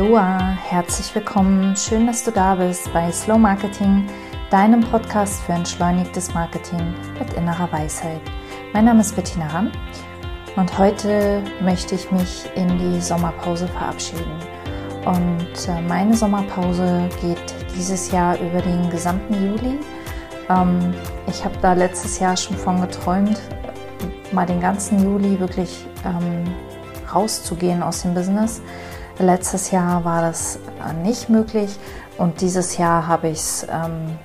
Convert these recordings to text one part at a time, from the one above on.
Aloha, herzlich willkommen. Schön, dass du da bist bei Slow Marketing, deinem Podcast für entschleunigtes Marketing mit innerer Weisheit. Mein Name ist Bettina Ramm und heute möchte ich mich in die Sommerpause verabschieden. Und äh, meine Sommerpause geht dieses Jahr über den gesamten Juli. Ähm, ich habe da letztes Jahr schon von geträumt, mal den ganzen Juli wirklich ähm, rauszugehen aus dem Business. Letztes Jahr war das äh, nicht möglich und dieses Jahr habe ich es ähm,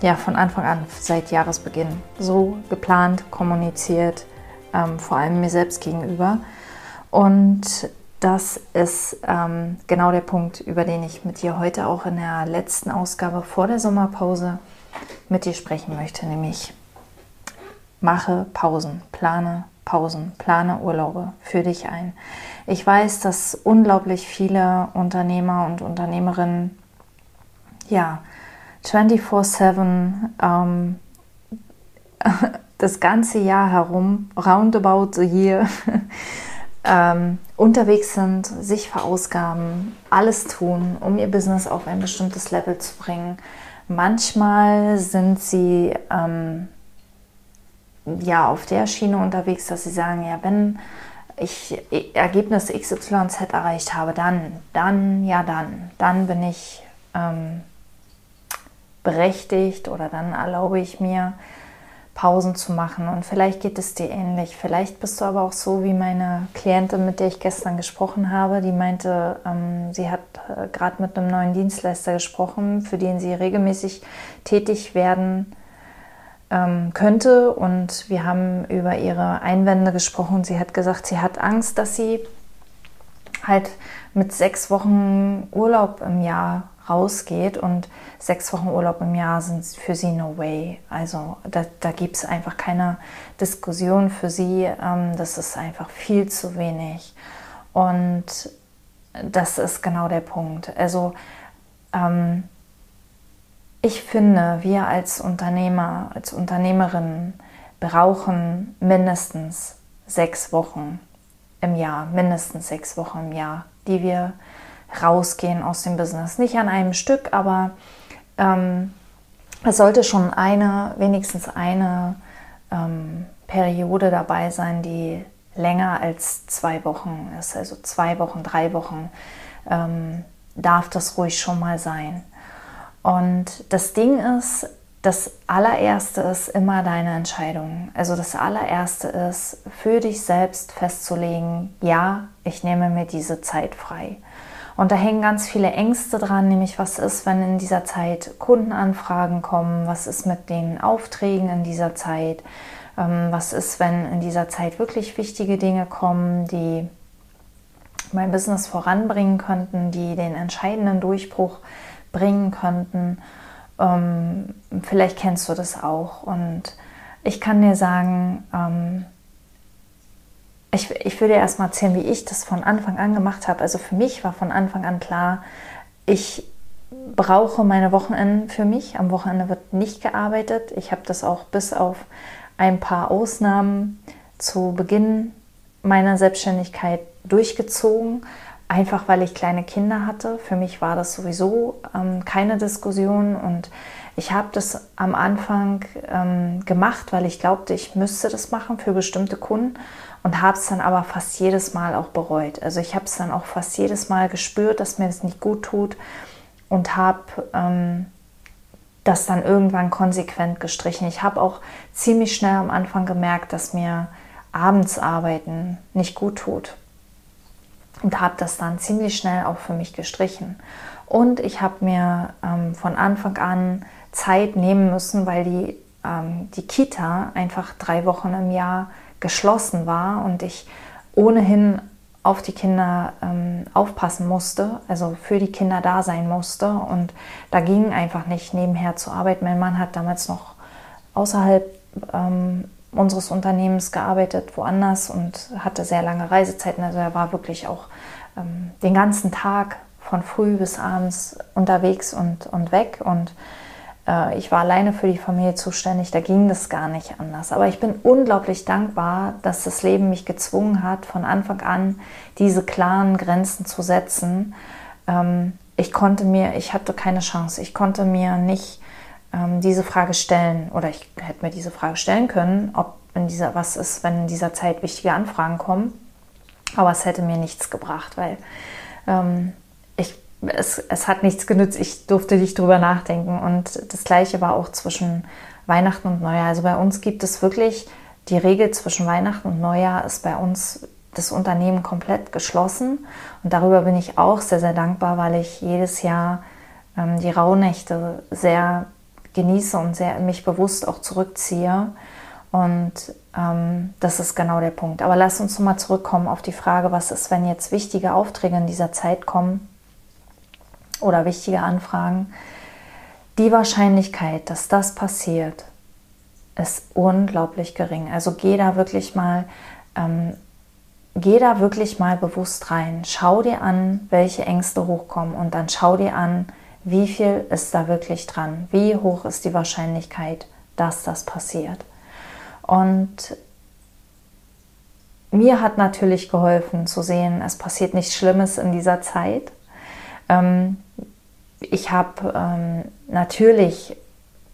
ja, von Anfang an seit Jahresbeginn so geplant, kommuniziert, ähm, vor allem mir selbst gegenüber. Und das ist ähm, genau der Punkt, über den ich mit dir heute auch in der letzten Ausgabe vor der Sommerpause mit dir sprechen möchte, nämlich mache Pausen, plane Pausen, plane Urlaube für dich ein. Ich weiß, dass unglaublich viele Unternehmer und Unternehmerinnen ja 24/7 ähm, das ganze Jahr herum, roundabout so hier, ähm, unterwegs sind, sich verausgaben, alles tun, um ihr Business auf ein bestimmtes Level zu bringen. Manchmal sind sie ähm, ja auf der Schiene unterwegs, dass sie sagen, ja, wenn ich Ergebnis XYZ erreicht habe, dann, dann, ja, dann, dann bin ich ähm, berechtigt oder dann erlaube ich mir, Pausen zu machen. Und vielleicht geht es dir ähnlich. Vielleicht bist du aber auch so wie meine Klientin, mit der ich gestern gesprochen habe, die meinte, ähm, sie hat äh, gerade mit einem neuen Dienstleister gesprochen, für den sie regelmäßig tätig werden ähm, könnte. Und wir haben über ihre Einwände gesprochen. Sie hat gesagt, sie hat Angst, dass sie halt mit sechs Wochen Urlaub im Jahr rausgeht und sechs Wochen Urlaub im Jahr sind für sie no way. Also da, da gibt es einfach keine Diskussion für sie. Ähm, das ist einfach viel zu wenig. Und das ist genau der Punkt. Also ähm, ich finde, wir als Unternehmer, als Unternehmerinnen brauchen mindestens sechs Wochen im Jahr, mindestens sechs Wochen im Jahr, die wir rausgehen aus dem Business. Nicht an einem Stück, aber ähm, es sollte schon eine, wenigstens eine ähm, Periode dabei sein, die länger als zwei Wochen ist. Also zwei Wochen, drei Wochen ähm, darf das ruhig schon mal sein. Und das Ding ist, das allererste ist immer deine Entscheidung. Also das allererste ist, für dich selbst festzulegen, ja, ich nehme mir diese Zeit frei. Und da hängen ganz viele Ängste dran, nämlich was ist, wenn in dieser Zeit Kundenanfragen kommen, was ist mit den Aufträgen in dieser Zeit, ähm, was ist, wenn in dieser Zeit wirklich wichtige Dinge kommen, die mein Business voranbringen könnten, die den entscheidenden Durchbruch bringen könnten. Ähm, vielleicht kennst du das auch. Und ich kann dir sagen, ähm, ich, ich würde erst mal erzählen, wie ich das von Anfang an gemacht habe. Also für mich war von Anfang an klar, ich brauche meine Wochenenden für mich. Am Wochenende wird nicht gearbeitet. Ich habe das auch bis auf ein paar Ausnahmen zu Beginn meiner Selbstständigkeit durchgezogen einfach weil ich kleine Kinder hatte. Für mich war das sowieso ähm, keine Diskussion und ich habe das am Anfang ähm, gemacht, weil ich glaubte, ich müsste das machen für bestimmte Kunden und habe es dann aber fast jedes Mal auch bereut. Also ich habe es dann auch fast jedes Mal gespürt, dass mir das nicht gut tut und habe ähm, das dann irgendwann konsequent gestrichen. Ich habe auch ziemlich schnell am Anfang gemerkt, dass mir abends arbeiten nicht gut tut und habe das dann ziemlich schnell auch für mich gestrichen. Und ich habe mir ähm, von Anfang an Zeit nehmen müssen, weil die, ähm, die Kita einfach drei Wochen im Jahr geschlossen war und ich ohnehin auf die Kinder ähm, aufpassen musste, also für die Kinder da sein musste. Und da ging einfach nicht nebenher zu arbeiten. Mein Mann hat damals noch außerhalb ähm, unseres Unternehmens gearbeitet, woanders und hatte sehr lange Reisezeiten. Also er war wirklich auch ähm, den ganzen Tag von früh bis abends unterwegs und, und weg. Und äh, ich war alleine für die Familie zuständig. Da ging das gar nicht anders. Aber ich bin unglaublich dankbar, dass das Leben mich gezwungen hat, von Anfang an diese klaren Grenzen zu setzen. ähm, ich konnte mir, ich hatte keine Chance, ich konnte mir nicht ähm, diese Frage stellen oder ich hätte mir diese Frage stellen können, ob in dieser, was ist, wenn in dieser Zeit wichtige Anfragen kommen. Aber es hätte mir nichts gebracht, weil ähm, ich, es, es hat nichts genützt. Ich durfte nicht drüber nachdenken. Und das Gleiche war auch zwischen Weihnachten und Neujahr. Also bei uns gibt es wirklich die Regel zwischen Weihnachten und Neujahr ist bei uns das Unternehmen komplett geschlossen. Und darüber bin ich auch sehr, sehr dankbar, weil ich jedes Jahr ähm, die Rauhnächte sehr genieße und sehr mich bewusst auch zurückziehe. Und ähm, das ist genau der Punkt. Aber lass uns nochmal zurückkommen auf die Frage, was ist, wenn jetzt wichtige Aufträge in dieser Zeit kommen oder wichtige Anfragen. Die Wahrscheinlichkeit, dass das passiert, ist unglaublich gering. Also geh da wirklich mal, ähm, geh da wirklich mal bewusst rein. Schau dir an, welche Ängste hochkommen und dann schau dir an, wie viel ist da wirklich dran? Wie hoch ist die Wahrscheinlichkeit, dass das passiert? Und mir hat natürlich geholfen zu sehen, es passiert nichts Schlimmes in dieser Zeit. Ähm, ich habe ähm, natürlich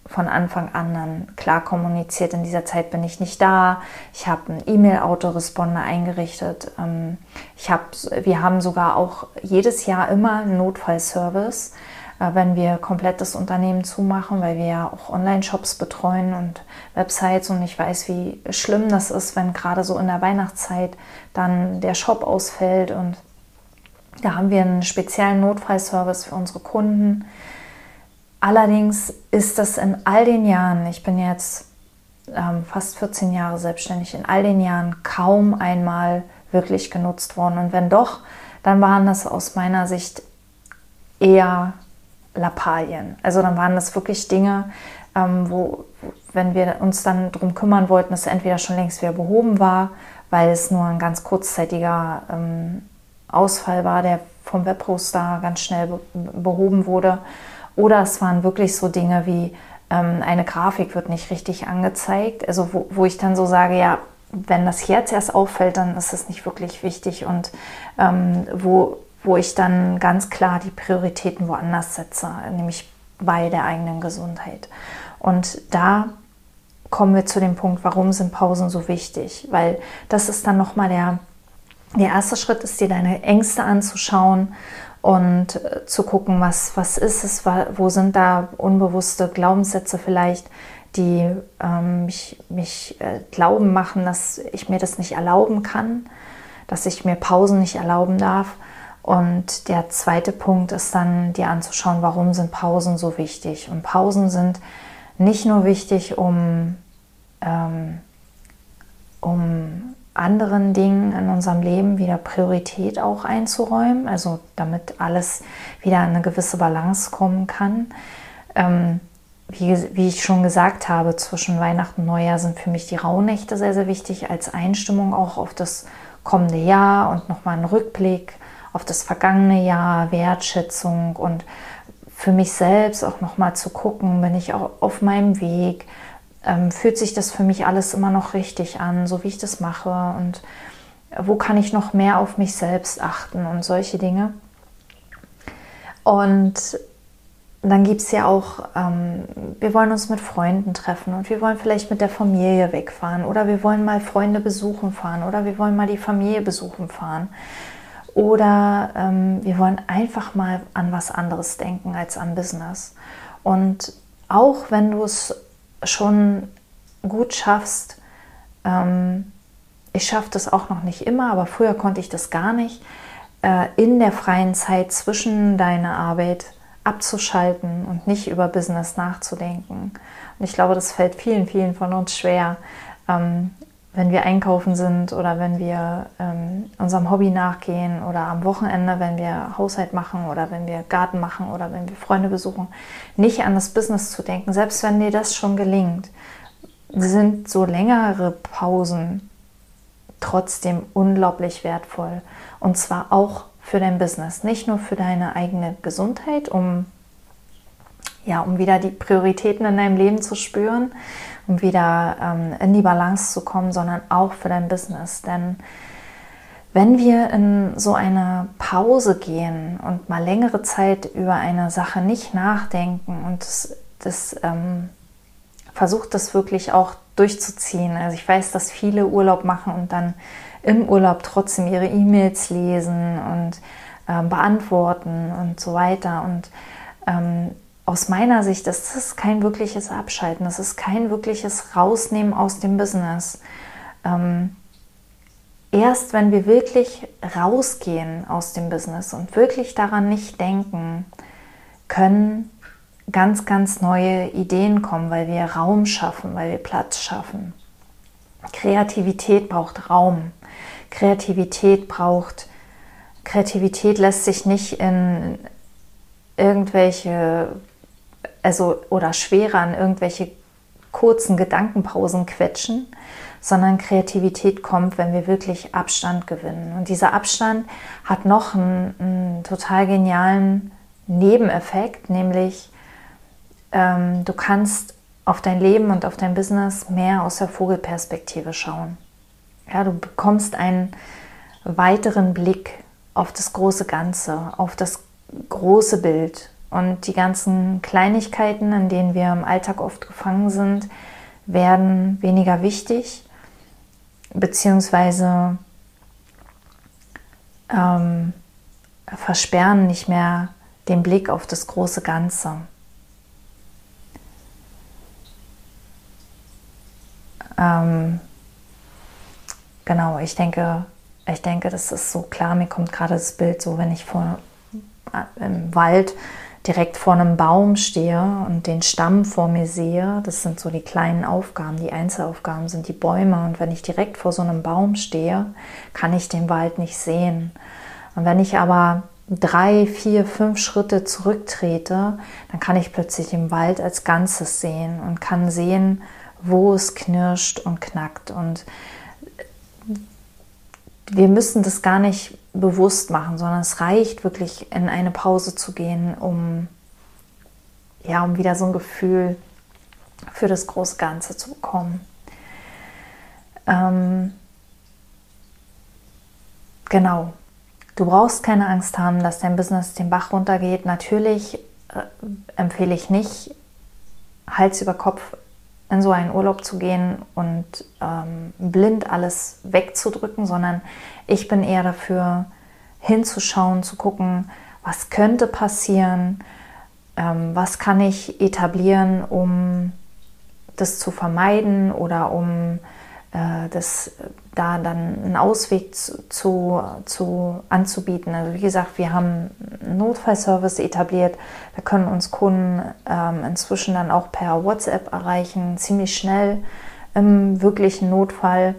von Anfang an dann klar kommuniziert, in dieser Zeit bin ich nicht da. Ich habe einen E-Mail-Autoresponder eingerichtet. Ähm, ich hab, wir haben sogar auch jedes Jahr immer einen Notfallservice. Äh, wenn wir komplett das Unternehmen zumachen, weil wir ja auch Online-Shops betreuen und Websites und ich weiß, wie schlimm das ist, wenn gerade so in der Weihnachtszeit dann der Shop ausfällt und da haben wir einen speziellen Notfallservice für unsere Kunden. Allerdings ist das in all den Jahren, ich bin jetzt ähm, fast 14 Jahre selbstständig, in all den Jahren kaum einmal wirklich genutzt worden. Und wenn doch, dann waren das aus meiner Sicht eher Lappalien. Also dann waren das wirklich Dinge, ähm, wo, wenn wir uns dann darum kümmern wollten, dass entweder schon längst wieder behoben war, weil es nur ein ganz kurzzeitiger ähm, Ausfall war, der vom Webhoster ganz schnell be behoben wurde. Oder es waren wirklich so Dinge wie ähm, eine Grafik wird nicht richtig angezeigt. Also wo, wo ich dann so sage, ja, wenn das jetzt erst auffällt, dann ist es nicht wirklich wichtig. Und ähm, wo wo ich dann ganz klar die Prioritäten woanders setze, nämlich bei der eigenen Gesundheit. Und da kommen wir zu dem Punkt, warum sind Pausen so wichtig? Weil das ist dann nochmal der, der erste Schritt, ist dir deine Ängste anzuschauen und äh, zu gucken, was, was ist es, wo sind da unbewusste Glaubenssätze vielleicht, die ähm, mich, mich äh, glauben machen, dass ich mir das nicht erlauben kann, dass ich mir Pausen nicht erlauben darf. Und der zweite Punkt ist dann, dir anzuschauen, warum sind Pausen so wichtig. Und Pausen sind nicht nur wichtig, um, ähm, um anderen Dingen in unserem Leben wieder Priorität auch einzuräumen, also damit alles wieder in eine gewisse Balance kommen kann. Ähm, wie, wie, ich schon gesagt habe, zwischen Weihnachten und Neujahr sind für mich die Rauhnächte sehr, sehr wichtig als Einstimmung auch auf das kommende Jahr und nochmal einen Rückblick auf das vergangene Jahr, Wertschätzung und für mich selbst auch nochmal zu gucken, bin ich auch auf meinem Weg, ähm, fühlt sich das für mich alles immer noch richtig an, so wie ich das mache und wo kann ich noch mehr auf mich selbst achten und solche Dinge. Und dann gibt es ja auch, ähm, wir wollen uns mit Freunden treffen und wir wollen vielleicht mit der Familie wegfahren oder wir wollen mal Freunde besuchen fahren oder wir wollen mal die Familie besuchen fahren. Oder ähm, wir wollen einfach mal an was anderes denken als an Business. Und auch wenn du es schon gut schaffst, ähm, ich schaffe das auch noch nicht immer, aber früher konnte ich das gar nicht, äh, in der freien Zeit zwischen deiner Arbeit abzuschalten und nicht über Business nachzudenken. Und ich glaube, das fällt vielen, vielen von uns schwer, ähm, wenn wir einkaufen sind oder wenn wir ähm, unserem Hobby nachgehen oder am Wochenende, wenn wir Haushalt machen oder wenn wir Garten machen oder wenn wir Freunde besuchen, nicht an das Business zu denken, selbst wenn dir das schon gelingt, sind so längere Pausen trotzdem unglaublich wertvoll. Und zwar auch für dein Business, nicht nur für deine eigene Gesundheit, um ja, um wieder die Prioritäten in deinem Leben zu spüren, um wieder ähm, in die Balance zu kommen, sondern auch für dein Business. Denn wenn wir in so eine Pause gehen und mal längere Zeit über eine Sache nicht nachdenken und das, das ähm, versucht das wirklich auch durchzuziehen. Also ich weiß, dass viele Urlaub machen und dann im Urlaub trotzdem ihre E-Mails lesen und ähm, beantworten und so weiter. Und ähm, aus meiner Sicht ist das kein wirkliches Abschalten, das ist kein wirkliches Rausnehmen aus dem Business. Ähm, erst wenn wir wirklich rausgehen aus dem Business und wirklich daran nicht denken, können ganz, ganz neue Ideen kommen, weil wir Raum schaffen, weil wir Platz schaffen. Kreativität braucht Raum. Kreativität braucht, Kreativität lässt sich nicht in irgendwelche, also oder schwerer an irgendwelche kurzen Gedankenpausen quetschen, sondern Kreativität kommt, wenn wir wirklich Abstand gewinnen. Und dieser Abstand hat noch einen, einen total genialen Nebeneffekt, nämlich ähm, du kannst auf dein Leben und auf dein Business mehr aus der Vogelperspektive schauen. Ja, du bekommst einen weiteren Blick auf das große Ganze, auf das große Bild. Und die ganzen Kleinigkeiten, in denen wir im Alltag oft gefangen sind, werden weniger wichtig, beziehungsweise ähm, versperren nicht mehr den Blick auf das große Ganze. Ähm, genau, ich denke, ich denke, das ist so klar. Mir kommt gerade das Bild so, wenn ich vor, äh, im Wald direkt vor einem Baum stehe und den Stamm vor mir sehe. Das sind so die kleinen Aufgaben, die Einzelaufgaben sind die Bäume. Und wenn ich direkt vor so einem Baum stehe, kann ich den Wald nicht sehen. Und wenn ich aber drei, vier, fünf Schritte zurücktrete, dann kann ich plötzlich den Wald als Ganzes sehen und kann sehen, wo es knirscht und knackt. Und wir müssen das gar nicht bewusst machen, sondern es reicht wirklich in eine Pause zu gehen, um ja, um wieder so ein Gefühl für das große Ganze zu bekommen. Ähm, genau. Du brauchst keine Angst haben, dass dein Business den Bach runtergeht. Natürlich äh, empfehle ich nicht, Hals über Kopf in so einen Urlaub zu gehen und ähm, blind alles wegzudrücken, sondern ich bin eher dafür hinzuschauen, zu gucken, was könnte passieren, ähm, was kann ich etablieren, um das zu vermeiden oder um das da dann einen Ausweg zu, zu, zu, anzubieten. Also wie gesagt, wir haben einen Notfallservice etabliert. Da können uns Kunden ähm, inzwischen dann auch per WhatsApp erreichen, ziemlich schnell im wirklichen Notfall.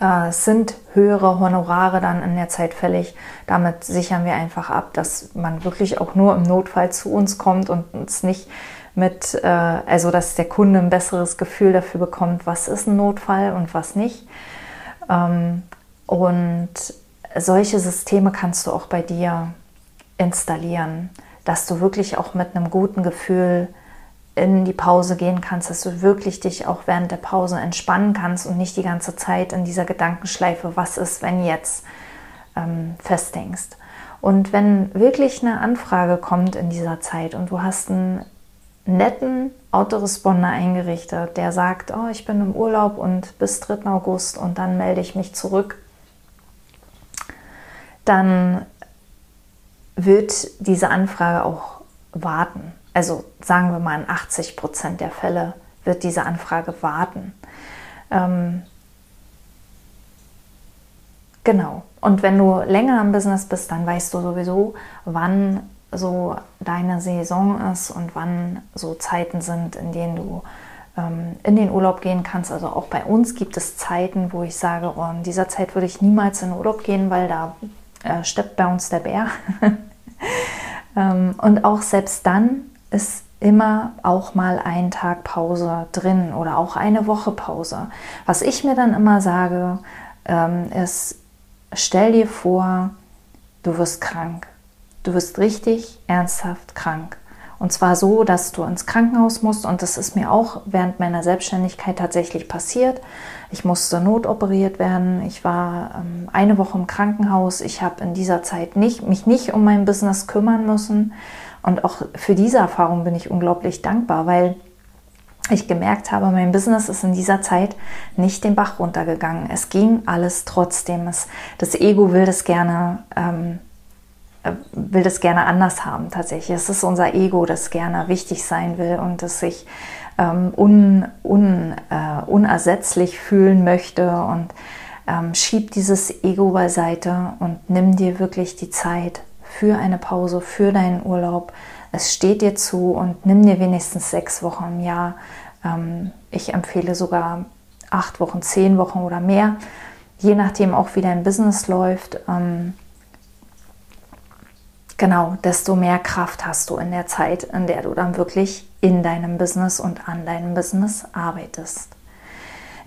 Äh, sind höhere Honorare dann in der Zeit fällig. Damit sichern wir einfach ab, dass man wirklich auch nur im Notfall zu uns kommt und uns nicht mit, äh, also dass der Kunde ein besseres Gefühl dafür bekommt, was ist ein Notfall und was nicht. Ähm, und solche Systeme kannst du auch bei dir installieren, dass du wirklich auch mit einem guten Gefühl in die Pause gehen kannst, dass du wirklich dich auch während der Pause entspannen kannst und nicht die ganze Zeit in dieser Gedankenschleife, was ist, wenn jetzt, ähm, festdenkst. Und wenn wirklich eine Anfrage kommt in dieser Zeit und du hast einen netten Autoresponder eingerichtet, der sagt, oh, ich bin im Urlaub und bis 3. August und dann melde ich mich zurück, dann wird diese Anfrage auch warten. Also sagen wir mal in 80 Prozent der Fälle wird diese Anfrage warten. Ähm, genau. Und wenn du länger im Business bist, dann weißt du sowieso, wann so deine Saison ist und wann so Zeiten sind, in denen du ähm, in den Urlaub gehen kannst. Also auch bei uns gibt es Zeiten, wo ich sage, oh, in dieser Zeit würde ich niemals in den Urlaub gehen, weil da äh, steppt bei uns der Bär. ähm, und auch selbst dann ist immer auch mal ein Tag Pause drin oder auch eine Woche Pause. Was ich mir dann immer sage, ähm, ist, stell dir vor, du wirst krank Du wirst richtig ernsthaft krank. Und zwar so, dass du ins Krankenhaus musst. Und das ist mir auch während meiner Selbstständigkeit tatsächlich passiert. Ich musste notoperiert werden. Ich war ähm, eine Woche im Krankenhaus. Ich habe in dieser Zeit nicht, mich nicht um mein Business kümmern müssen. Und auch für diese Erfahrung bin ich unglaublich dankbar, weil ich gemerkt habe, mein Business ist in dieser Zeit nicht den Bach runtergegangen. Es ging alles trotzdem. Es, das Ego will das gerne, ähm, äh, will das gerne anders haben tatsächlich. Es ist unser Ego, das gerne wichtig sein will und das sich ähm, un, un, äh, unersetzlich fühlen möchte und ähm, schieb dieses Ego beiseite und nimm dir wirklich die Zeit für eine Pause, für deinen Urlaub. Es steht dir zu und nimm dir wenigstens sechs Wochen im Jahr. Ähm, ich empfehle sogar acht Wochen, zehn Wochen oder mehr, je nachdem auch wie dein Business läuft. Ähm, genau, desto mehr Kraft hast du in der Zeit, in der du dann wirklich in deinem Business und an deinem Business arbeitest.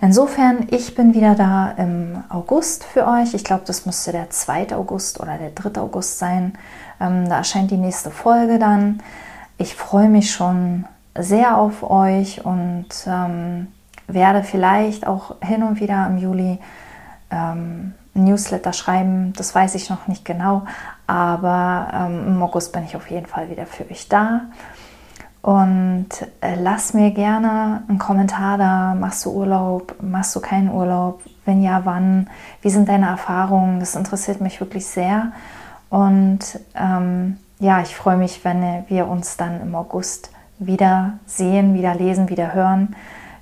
Insofern, ich bin wieder da im August für euch. Ich glaube, das müsste der 2. August oder der 3. August sein. Ähm, da erscheint die nächste Folge dann. Ich freue mich schon sehr auf euch und ähm, werde vielleicht auch hin und wieder im Juli ähm, Newsletter schreiben. Das weiß ich noch nicht genau, aber ähm, im August bin ich auf jeden Fall wieder für euch da. Und äh, lass mir gerne einen Kommentar da. Machst du Urlaub? Machst du keinen Urlaub? Wenn ja, wann? Wie sind deine Erfahrungen? Das interessiert mich wirklich sehr. Und ähm, ja, ich freue mich, wenn wir uns dann im August wieder sehen, wieder lesen, wieder hören,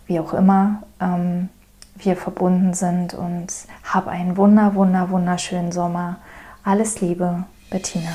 wie auch immer ähm, wir verbunden sind. Und hab einen wunder, wunder, wunderschönen Sommer. Alles Liebe, Bettina.